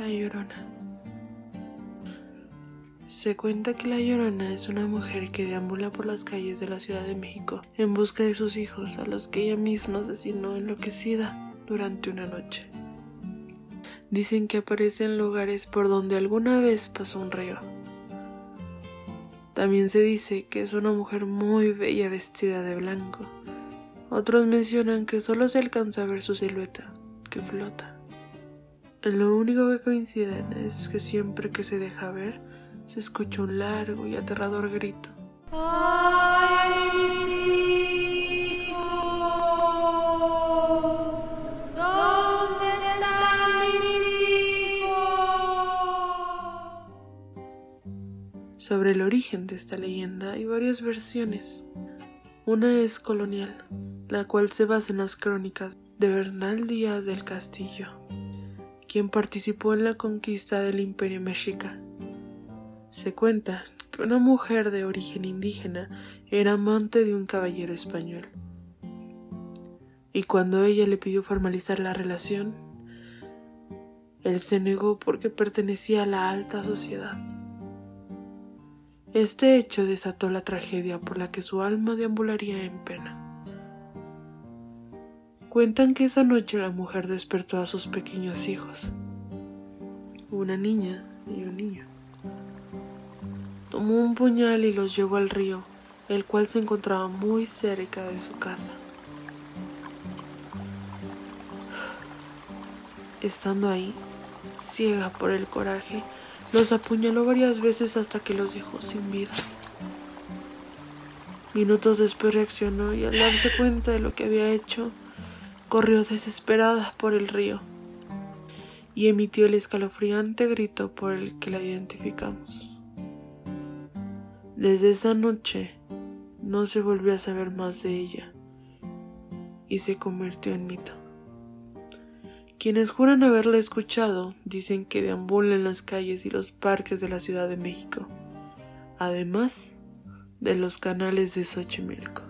La Llorona. Se cuenta que La Llorona es una mujer que deambula por las calles de la Ciudad de México en busca de sus hijos a los que ella misma asesinó enloquecida durante una noche. Dicen que aparece en lugares por donde alguna vez pasó un río. También se dice que es una mujer muy bella vestida de blanco. Otros mencionan que solo se alcanza a ver su silueta, que flota. Lo único que coinciden es que siempre que se deja ver, se escucha un largo y aterrador grito. Sobre el origen de esta leyenda hay varias versiones. Una es colonial, la cual se basa en las crónicas de Bernal Díaz del Castillo, quien participó en la conquista del Imperio Mexica se cuenta que una mujer de origen indígena era amante de un caballero español. Y cuando ella le pidió formalizar la relación, él se negó porque pertenecía a la alta sociedad. Este hecho desató la tragedia por la que su alma deambularía en pena. Cuentan que esa noche la mujer despertó a sus pequeños hijos, una niña y un niño. Tomó un puñal y los llevó al río, el cual se encontraba muy cerca de su casa. Estando ahí, ciega por el coraje, los apuñaló varias veces hasta que los dejó sin vida. Minutos después reaccionó y al darse cuenta de lo que había hecho, corrió desesperada por el río y emitió el escalofriante grito por el que la identificamos. Desde esa noche no se volvió a saber más de ella y se convirtió en mito. Quienes juran haberla escuchado dicen que deambula en las calles y los parques de la Ciudad de México, además de los canales de Xochimilco.